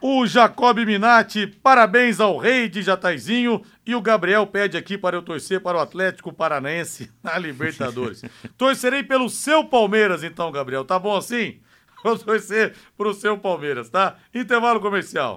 O Jacob Minati, parabéns ao rei de Jataizinho. E o Gabriel pede aqui para eu torcer para o Atlético Paranaense [LAUGHS] na Libertadores. [LAUGHS] Torcerei pelo seu Palmeiras, então, Gabriel. Tá bom assim? [LAUGHS] Vou torcer pro seu Palmeiras, tá? Intervalo comercial.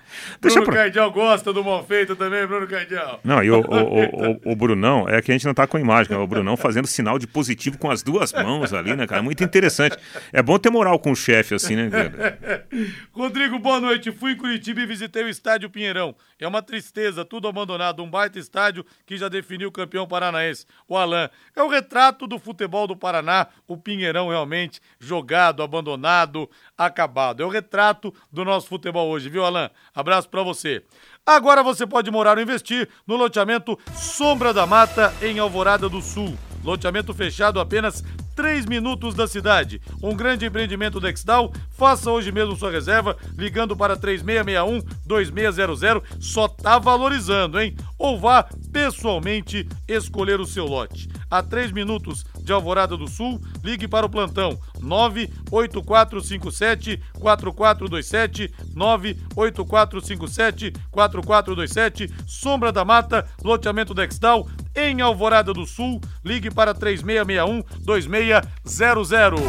Deixa Bruno pra- Cardial gosta do mal feito também, Bruno Cardial. Não, e [LAUGHS] o, o, o, o- Brunão, é que a gente não tá com imagem, né? O Brunão fazendo sinal de positivo com as duas mãos ali, né, cara? Muito interessante. É bom ter moral com o chefe, assim, né, cara? [LAUGHS] Rodrigo, boa noite. Fui em Curitiba e visitei o estádio Pinheirão. É uma tristeza, tudo abandonado. Um baita estádio que já definiu o campeão paranaense, o Alain. É o retrato do futebol do Paraná, o Pinheirão realmente jogado, abandonado, acabado. É o retrato do nosso futebol hoje, viu, Alain? Abraço pra você. Agora você pode morar ou investir no loteamento Sombra da Mata, em Alvorada do Sul. Loteamento fechado apenas 3 minutos da cidade. Um grande empreendimento Dextal. Faça hoje mesmo sua reserva ligando para 3661-2600. Só tá valorizando, hein? Ou vá pessoalmente escolher o seu lote. A 3 minutos de Alvorada do Sul, ligue para o plantão 98457-4427, 98457-4427, Sombra da Mata, loteamento Dextal, em Alvorada do Sul, ligue para 3661-2600.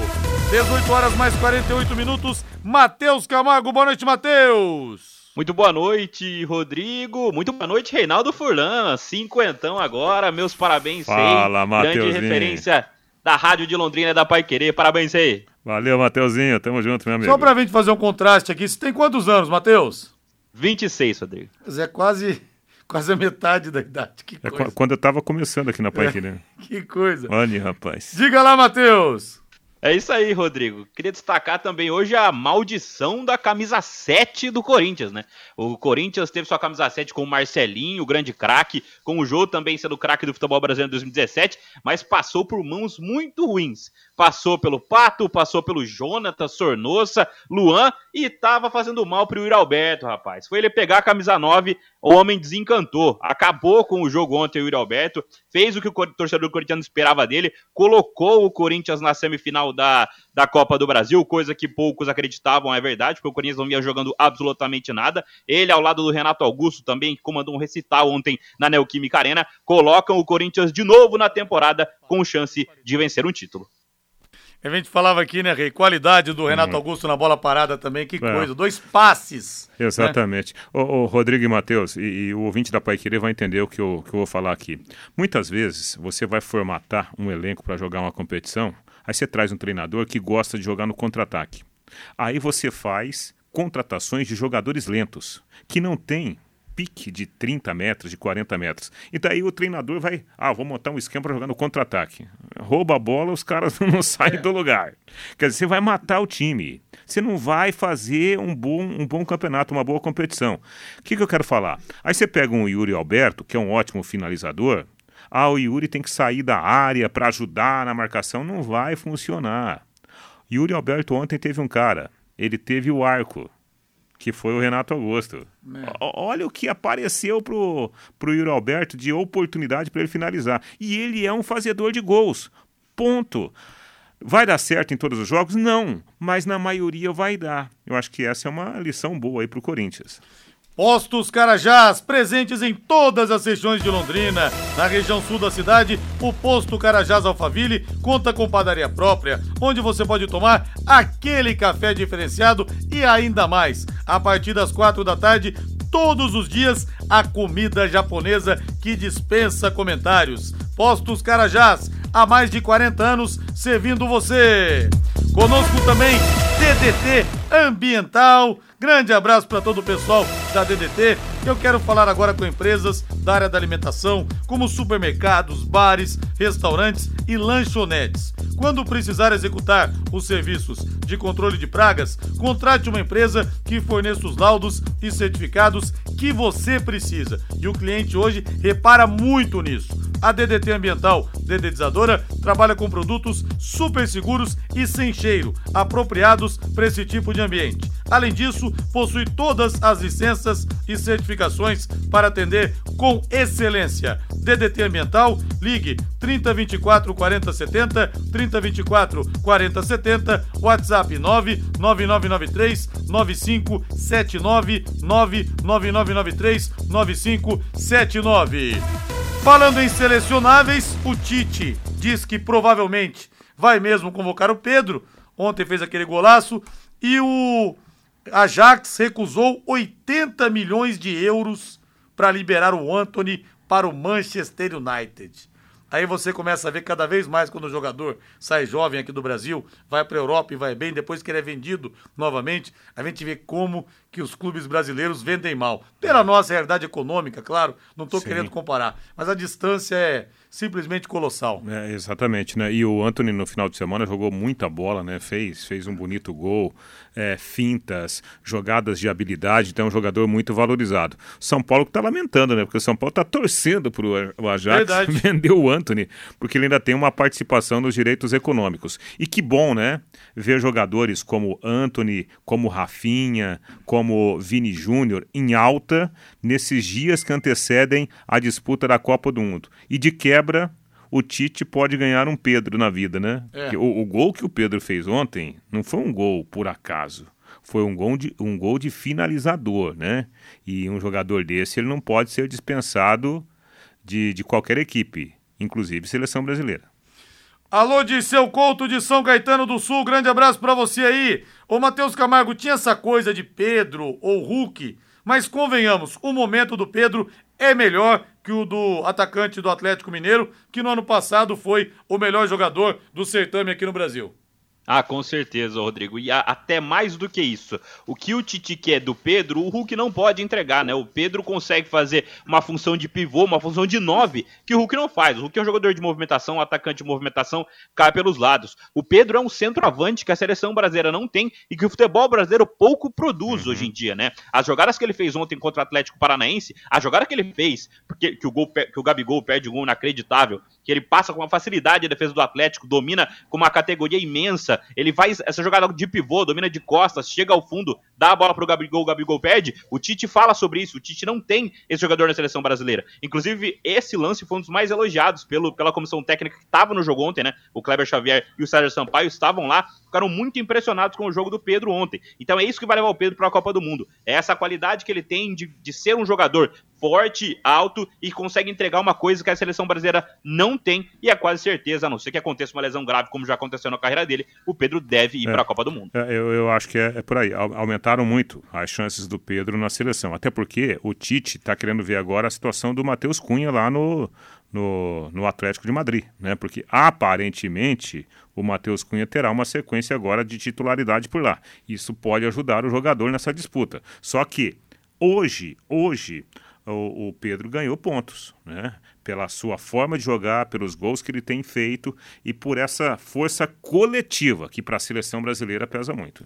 18 horas mais 48 minutos, Matheus Camargo, boa noite, Matheus! Muito boa noite, Rodrigo. Muito boa noite, Reinaldo Furlan. Cinquentão agora. Meus parabéns, Fala. Grande Mateuzinho. referência da Rádio de Londrina da Pai Querer. Parabéns aí. Valeu, Mateuzinho. Tamo junto, meu amigo. Só pra gente fazer um contraste aqui, você tem quantos anos, Matheus? 26, Rodrigo. Mas é quase, quase a metade da idade. Que É coisa. qu- quando eu tava começando aqui na Pai Querer. Que coisa. Olha, rapaz. Diga lá, Matheus. É isso aí, Rodrigo. Queria destacar também hoje a maldição da camisa 7 do Corinthians, né? O Corinthians teve sua camisa 7 com o Marcelinho, o grande craque, com o Jô também sendo craque do futebol brasileiro em 2017, mas passou por mãos muito ruins. Passou pelo Pato, passou pelo Jonatas, Sornossa, Luan e tava fazendo mal pro Yuri Alberto, rapaz. Foi ele pegar a camisa 9, o homem desencantou. Acabou com o jogo ontem o Yuri Alberto, fez o que o torcedor corintiano esperava dele, colocou o Corinthians na semifinal da, da Copa do Brasil, coisa que poucos acreditavam, é verdade, porque o Corinthians não vinha jogando absolutamente nada. Ele, ao lado do Renato Augusto, também que comandou um recital ontem na Neoquímica Arena, colocam o Corinthians de novo na temporada com chance de vencer um título. A gente falava aqui, né, Rei? Qualidade do Renato Augusto na bola parada também, que É. coisa. Dois passes. né? Exatamente. Ô, ô, Rodrigo e Matheus, e, e o ouvinte da Pai Querer vai entender o que, eu, que eu vou falar aqui. Muitas vezes você vai formatar um elenco para jogar uma competição, aí você traz um treinador que gosta de jogar no contra-ataque. Aí você faz contratações de jogadores lentos, que não tem pique de 30 metros, de 40 metros. E daí o treinador vai, ah, vou montar um esquema para jogar no contra-ataque. Rouba a bola, os caras [LAUGHS] não saem do lugar. Quer dizer, você vai matar o time. Você não vai fazer um bom, um bom campeonato, uma boa competição. O que, que eu quero falar? Aí você pega um Yuri Alberto, que é um ótimo finalizador. Ah, o Yuri tem que sair da área para ajudar na marcação. Não vai funcionar. Yuri Alberto ontem teve um cara, ele teve o arco, que foi o Renato Augusto. O- Olha o que apareceu pro, pro Yuri Alberto de oportunidade para ele finalizar. E ele é um fazedor de gols. Ponto. Vai dar certo em todos os jogos? Não, mas na maioria vai dar. Eu acho que essa é uma lição boa aí pro Corinthians. Postos Carajás, presentes em todas as regiões de Londrina. Na região sul da cidade, o Posto Carajás Alfaville conta com padaria própria, onde você pode tomar aquele café diferenciado e ainda mais. A partir das quatro da tarde, todos os dias, a comida japonesa que dispensa comentários. Postos Carajás, há mais de 40 anos, servindo você. Conosco também, DDT Ambiental. Grande abraço para todo o pessoal da DDT. Eu quero falar agora com empresas da área da alimentação, como supermercados, bares, restaurantes e lanchonetes. Quando precisar executar os serviços de controle de pragas, contrate uma empresa que forneça os laudos e certificados que você precisa. E o cliente hoje repara muito nisso. A DDT Ambiental Dedetizadora trabalha com produtos super seguros e sem cheiro, apropriados para esse tipo de ambiente. Além disso, possui todas as licenças e certificações para atender com excelência. DDT Ambiental, ligue 3024 4070, 3024 4070, WhatsApp 99993 9579 99993 9579. Falando em selecionáveis, o Tite diz que provavelmente vai mesmo convocar o Pedro. Ontem fez aquele golaço e o Ajax recusou 80 milhões de euros para liberar o Anthony para o Manchester United. Aí você começa a ver cada vez mais quando o jogador sai jovem aqui do Brasil, vai para a Europa e vai bem, depois que ele é vendido novamente, a gente vê como que os clubes brasileiros vendem mal. Pela nossa realidade econômica, claro, não estou querendo comparar, mas a distância é simplesmente colossal. É, exatamente, né? E o Anthony no final de semana jogou muita bola, né? Fez, fez um bonito gol, é, fintas, jogadas de habilidade, então é um jogador muito valorizado. São Paulo que está lamentando, né? Porque o São Paulo está torcendo para o Ajax Verdade. [LAUGHS] vender o Anthony, porque ele ainda tem uma participação nos direitos econômicos. E que bom, né? Ver jogadores como Anthony, como Rafinha, como Vini Júnior em alta nesses dias que antecedem a disputa da Copa do Mundo. E de quebra quebra, o Tite pode ganhar um Pedro na vida, né? É. O, o, gol que o Pedro fez ontem não foi um gol por acaso. Foi um gol, de, um gol de finalizador, né? E um jogador desse ele não pode ser dispensado de, de qualquer equipe, inclusive seleção brasileira. Alô, de seu Couto de São Caetano do Sul, grande abraço para você aí. Ô, Matheus Camargo, tinha essa coisa de Pedro ou Hulk, mas convenhamos, o momento do Pedro é melhor que o do atacante do Atlético Mineiro, que no ano passado foi o melhor jogador do certame aqui no Brasil. Ah, com certeza, Rodrigo. E a, até mais do que isso. O que o Tite quer do Pedro, o Hulk não pode entregar, né? O Pedro consegue fazer uma função de pivô, uma função de nove, que o Hulk não faz. O Hulk é um jogador de movimentação, um atacante de movimentação, cai pelos lados. O Pedro é um centroavante que a seleção brasileira não tem e que o futebol brasileiro pouco produz uhum. hoje em dia, né? As jogadas que ele fez ontem contra o Atlético Paranaense, a jogada que ele fez, porque que o, gol, que o Gabigol perde um gol inacreditável, que ele passa com uma facilidade a defesa do Atlético, domina com uma categoria imensa. Ele faz essa jogada de pivô, domina de costas, chega ao fundo, dá a bola pro Gabigol, o Gabigol perde. O Tite fala sobre isso. O Tite não tem esse jogador na seleção brasileira. Inclusive, esse lance foi um dos mais elogiados pelo, pela comissão técnica que estava no jogo ontem, né? O Kleber Xavier e o Sérgio Sampaio estavam lá, ficaram muito impressionados com o jogo do Pedro ontem. Então é isso que vai levar o Pedro para a Copa do Mundo. É essa qualidade que ele tem de, de ser um jogador forte, alto e consegue entregar uma coisa que a seleção brasileira não tem e é quase certeza, a não ser que aconteça uma lesão grave, como já aconteceu na carreira dele, o Pedro deve ir é, para a Copa do Mundo. É, eu, eu, acho que é, é, por aí. Aumentaram muito as chances do Pedro na seleção, até porque o Tite está querendo ver agora a situação do Matheus Cunha lá no, no, no, Atlético de Madrid, né? Porque aparentemente o Matheus Cunha terá uma sequência agora de titularidade por lá. Isso pode ajudar o jogador nessa disputa. Só que hoje, hoje o, o Pedro ganhou pontos, né? Pela sua forma de jogar, pelos gols que ele tem feito e por essa força coletiva que para a seleção brasileira pesa muito.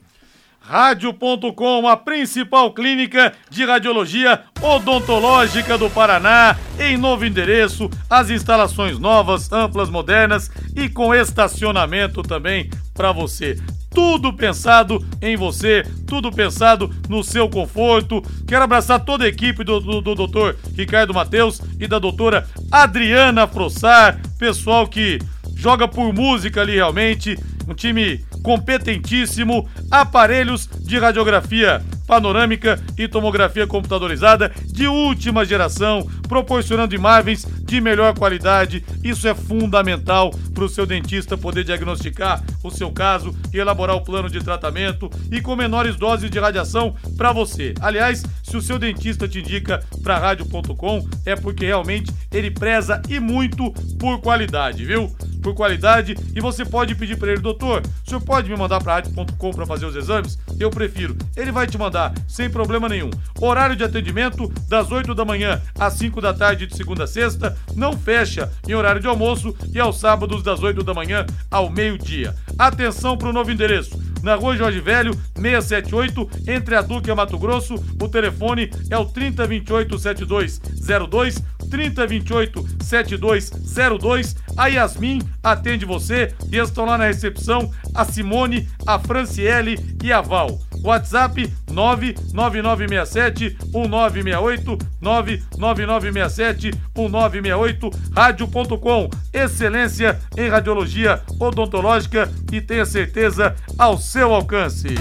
Rádio.com, a principal clínica de radiologia odontológica do Paraná, em novo endereço, as instalações novas, amplas, modernas e com estacionamento também para você tudo pensado em você, tudo pensado no seu conforto. Quero abraçar toda a equipe do, do, do doutor Ricardo Mateus e da doutora Adriana Frossar, pessoal que joga por música ali realmente um time competentíssimo, aparelhos de radiografia panorâmica e tomografia computadorizada de última geração, proporcionando imagens de melhor qualidade. Isso é fundamental para o seu dentista poder diagnosticar o seu caso e elaborar o plano de tratamento e com menores doses de radiação para você. Aliás, se o seu dentista te indica para rádio.com, é porque realmente ele preza e muito por qualidade, viu? Por qualidade. E você pode pedir para ele, doutor, o senhor pode me mandar para rádio.com para fazer os exames? Eu prefiro. Ele vai te mandar sem problema nenhum. Horário de atendimento das 8 da manhã às 5 da tarde de segunda a sexta, não fecha em horário de almoço e aos sábados das 8 da manhã ao meio-dia. Atenção para o novo endereço na rua Jorge Velho, 678, entre a Duque e Mato Grosso. O telefone é o 3028 7202, 3028 7202. A Yasmin atende você e estão lá na recepção a Simone, a Franciele e a Val. WhatsApp 99967 1968 99967 1968 rádio.com. Excelência em radiologia odontológica e tenha certeza ao seu alcance.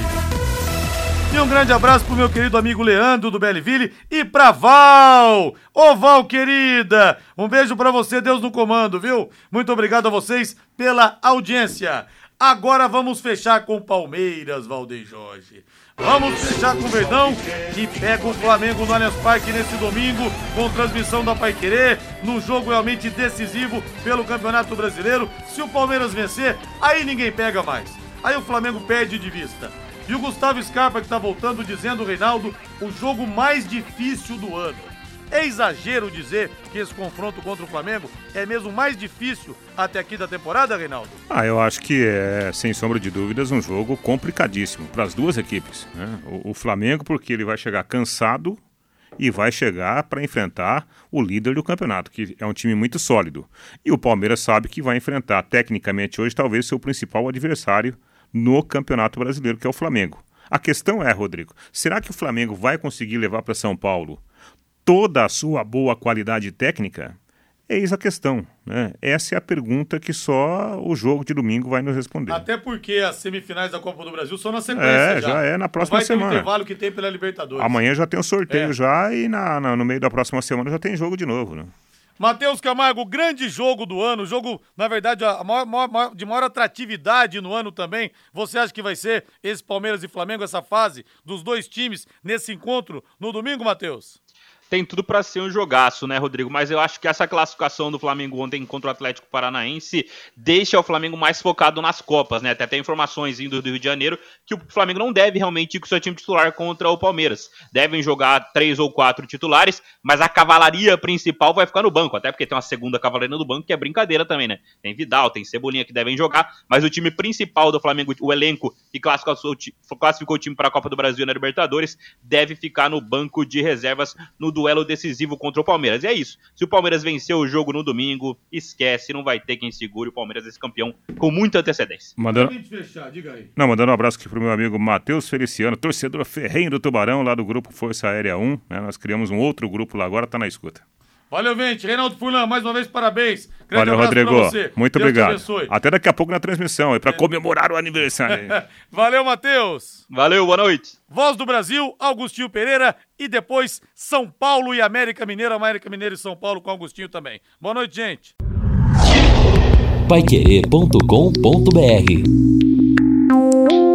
E um grande abraço pro meu querido amigo Leandro do Belleville e pra Val! Ô Val, querida! Um beijo para você, Deus no comando, viu? Muito obrigado a vocês pela audiência. Agora vamos fechar com Palmeiras, Valdeir Jorge. Vamos fechar com o Verdão, que pega o Flamengo no Allianz Parque nesse domingo, com transmissão da Pai Querer, num jogo realmente decisivo pelo Campeonato Brasileiro. Se o Palmeiras vencer, aí ninguém pega mais. Aí o Flamengo perde de vista. E o Gustavo Scarpa que tá voltando dizendo, Reinaldo, o jogo mais difícil do ano. É exagero dizer que esse confronto contra o Flamengo é mesmo mais difícil até aqui da temporada, Reinaldo? Ah, eu acho que é, sem sombra de dúvidas, um jogo complicadíssimo para as duas equipes. Né? O, o Flamengo, porque ele vai chegar cansado e vai chegar para enfrentar o líder do campeonato, que é um time muito sólido. E o Palmeiras sabe que vai enfrentar, tecnicamente, hoje, talvez seu principal adversário no Campeonato Brasileiro, que é o Flamengo. A questão é, Rodrigo, será que o Flamengo vai conseguir levar para São Paulo toda a sua boa qualidade técnica? Eis a questão. Né? Essa é a pergunta que só o jogo de domingo vai nos responder. Até porque as semifinais da Copa do Brasil são na sequência. É, já, já é na próxima vai semana. Vai ter intervalo que tem pela Libertadores. Amanhã já tem o sorteio é. já e na, na, no meio da próxima semana já tem jogo de novo. Né? Matheus Camargo, grande jogo do ano, jogo, na verdade, a maior, maior, de maior atratividade no ano também. Você acha que vai ser esse Palmeiras e Flamengo, essa fase dos dois times nesse encontro no domingo, Matheus? Tem tudo para ser um jogaço, né, Rodrigo? Mas eu acho que essa classificação do Flamengo ontem contra o Atlético Paranaense deixa o Flamengo mais focado nas Copas, né? Até tem informações indo do Rio de Janeiro que o Flamengo não deve realmente ir com o seu time titular contra o Palmeiras. Devem jogar três ou quatro titulares, mas a cavalaria principal vai ficar no banco, até porque tem uma segunda cavalaria no banco que é brincadeira também, né? Tem Vidal, tem Cebolinha que devem jogar, mas o time principal do Flamengo, o elenco que classificou, o time para a Copa do Brasil na Libertadores, deve ficar no banco de reservas no duelo decisivo contra o Palmeiras. E é isso. Se o Palmeiras vencer o jogo no domingo, esquece, não vai ter quem segure o Palmeiras esse campeão com muita antecedência. Mandando... Não, mandando um abraço aqui pro meu amigo Matheus Feliciano, torcedor ferrenho do Tubarão, lá do grupo Força Aérea 1. Né? Nós criamos um outro grupo lá agora, tá na escuta. Valeu, gente. Reinaldo Furlan, mais uma vez, parabéns. Grande Valeu, Rodrigo. Muito Deus obrigado. Até daqui a pouco na transmissão, é para é. comemorar o aniversário. [LAUGHS] Valeu, Matheus. Valeu, boa noite. Voz do Brasil, Augustinho Pereira e depois São Paulo e América Mineiro, América Mineiro e São Paulo com Augustinho também. Boa noite, gente. Paiquerê.com.br